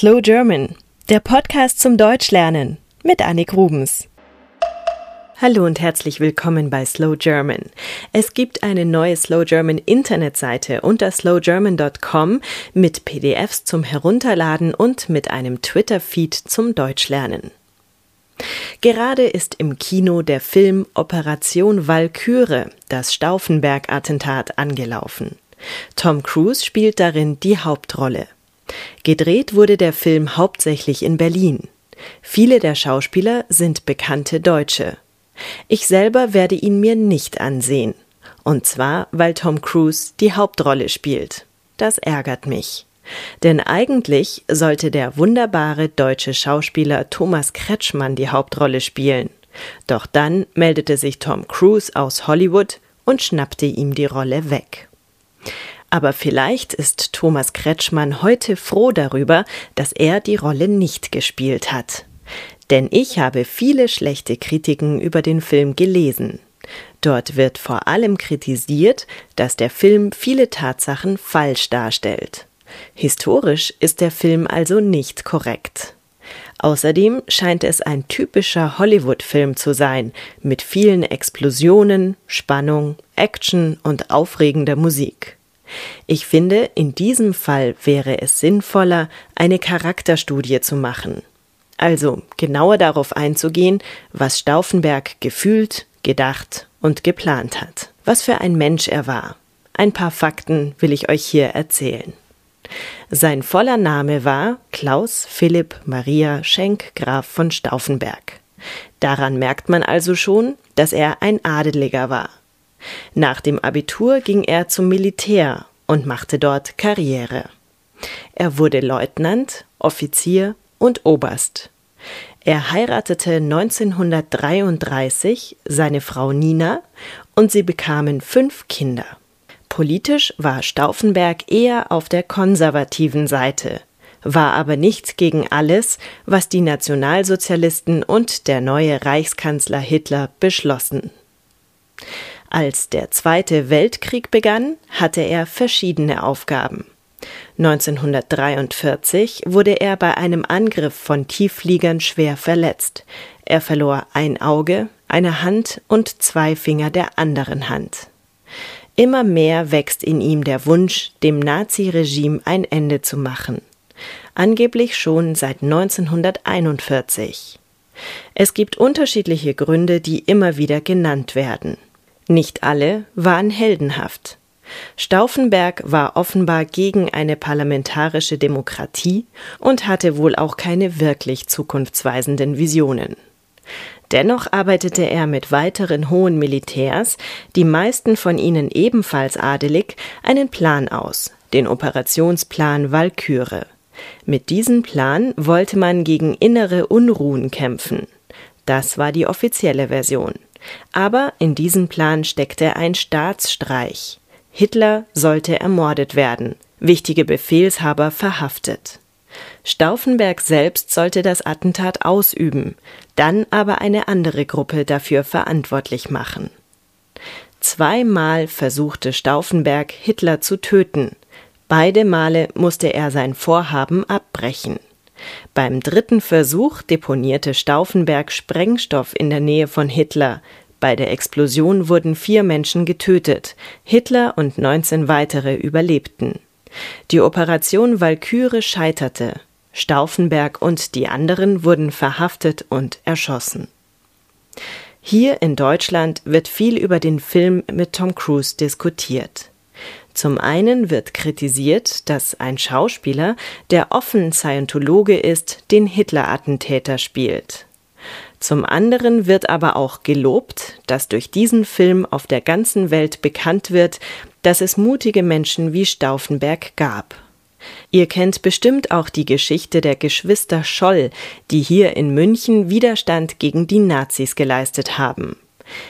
Slow German, der Podcast zum Deutschlernen mit Annik Rubens. Hallo und herzlich willkommen bei Slow German. Es gibt eine neue Slow German Internetseite unter slowgerman.com mit PDFs zum Herunterladen und mit einem Twitter-Feed zum Deutschlernen. Gerade ist im Kino der Film Operation Walküre, das Stauffenberg-Attentat, angelaufen. Tom Cruise spielt darin die Hauptrolle. Gedreht wurde der Film hauptsächlich in Berlin. Viele der Schauspieler sind bekannte Deutsche. Ich selber werde ihn mir nicht ansehen. Und zwar, weil Tom Cruise die Hauptrolle spielt. Das ärgert mich. Denn eigentlich sollte der wunderbare deutsche Schauspieler Thomas Kretschmann die Hauptrolle spielen. Doch dann meldete sich Tom Cruise aus Hollywood und schnappte ihm die Rolle weg. Aber vielleicht ist Thomas Kretschmann heute froh darüber, dass er die Rolle nicht gespielt hat. Denn ich habe viele schlechte Kritiken über den Film gelesen. Dort wird vor allem kritisiert, dass der Film viele Tatsachen falsch darstellt. Historisch ist der Film also nicht korrekt. Außerdem scheint es ein typischer Hollywood-Film zu sein, mit vielen Explosionen, Spannung, Action und aufregender Musik. Ich finde, in diesem Fall wäre es sinnvoller, eine Charakterstudie zu machen. Also genauer darauf einzugehen, was Stauffenberg gefühlt, gedacht und geplant hat. Was für ein Mensch er war. Ein paar Fakten will ich euch hier erzählen. Sein voller Name war Klaus Philipp Maria Schenk Graf von Stauffenberg. Daran merkt man also schon, dass er ein Adeliger war. Nach dem Abitur ging er zum Militär und machte dort Karriere. Er wurde Leutnant, Offizier und Oberst. Er heiratete 1933 seine Frau Nina und sie bekamen fünf Kinder. Politisch war Stauffenberg eher auf der konservativen Seite, war aber nicht gegen alles, was die Nationalsozialisten und der neue Reichskanzler Hitler beschlossen. Als der Zweite Weltkrieg begann, hatte er verschiedene Aufgaben. 1943 wurde er bei einem Angriff von Tieffliegern schwer verletzt. Er verlor ein Auge, eine Hand und zwei Finger der anderen Hand. Immer mehr wächst in ihm der Wunsch, dem Naziregime ein Ende zu machen. Angeblich schon seit 1941. Es gibt unterschiedliche Gründe, die immer wieder genannt werden. Nicht alle waren heldenhaft. Stauffenberg war offenbar gegen eine parlamentarische Demokratie und hatte wohl auch keine wirklich zukunftsweisenden Visionen. Dennoch arbeitete er mit weiteren hohen Militärs, die meisten von ihnen ebenfalls adelig, einen Plan aus, den Operationsplan Walküre. Mit diesem Plan wollte man gegen innere Unruhen kämpfen. Das war die offizielle Version. Aber in diesem Plan steckte ein Staatsstreich. Hitler sollte ermordet werden, wichtige Befehlshaber verhaftet. Stauffenberg selbst sollte das Attentat ausüben, dann aber eine andere Gruppe dafür verantwortlich machen. Zweimal versuchte Stauffenberg Hitler zu töten, beide Male musste er sein Vorhaben abbrechen. Beim dritten Versuch deponierte Stauffenberg Sprengstoff in der Nähe von Hitler. Bei der Explosion wurden vier Menschen getötet. Hitler und 19 weitere überlebten. Die Operation Walküre scheiterte. Stauffenberg und die anderen wurden verhaftet und erschossen. Hier in Deutschland wird viel über den Film mit Tom Cruise diskutiert. Zum einen wird kritisiert, dass ein Schauspieler, der offen Scientologe ist, den Hitler-Attentäter spielt. Zum anderen wird aber auch gelobt, dass durch diesen Film auf der ganzen Welt bekannt wird, dass es mutige Menschen wie Stauffenberg gab. Ihr kennt bestimmt auch die Geschichte der Geschwister Scholl, die hier in München Widerstand gegen die Nazis geleistet haben.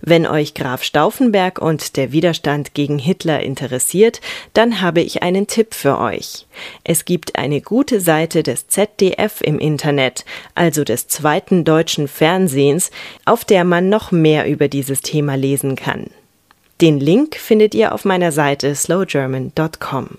Wenn euch Graf Stauffenberg und der Widerstand gegen Hitler interessiert, dann habe ich einen Tipp für euch. Es gibt eine gute Seite des ZDF im Internet, also des zweiten deutschen Fernsehens, auf der man noch mehr über dieses Thema lesen kann. Den Link findet ihr auf meiner Seite slowgerman.com.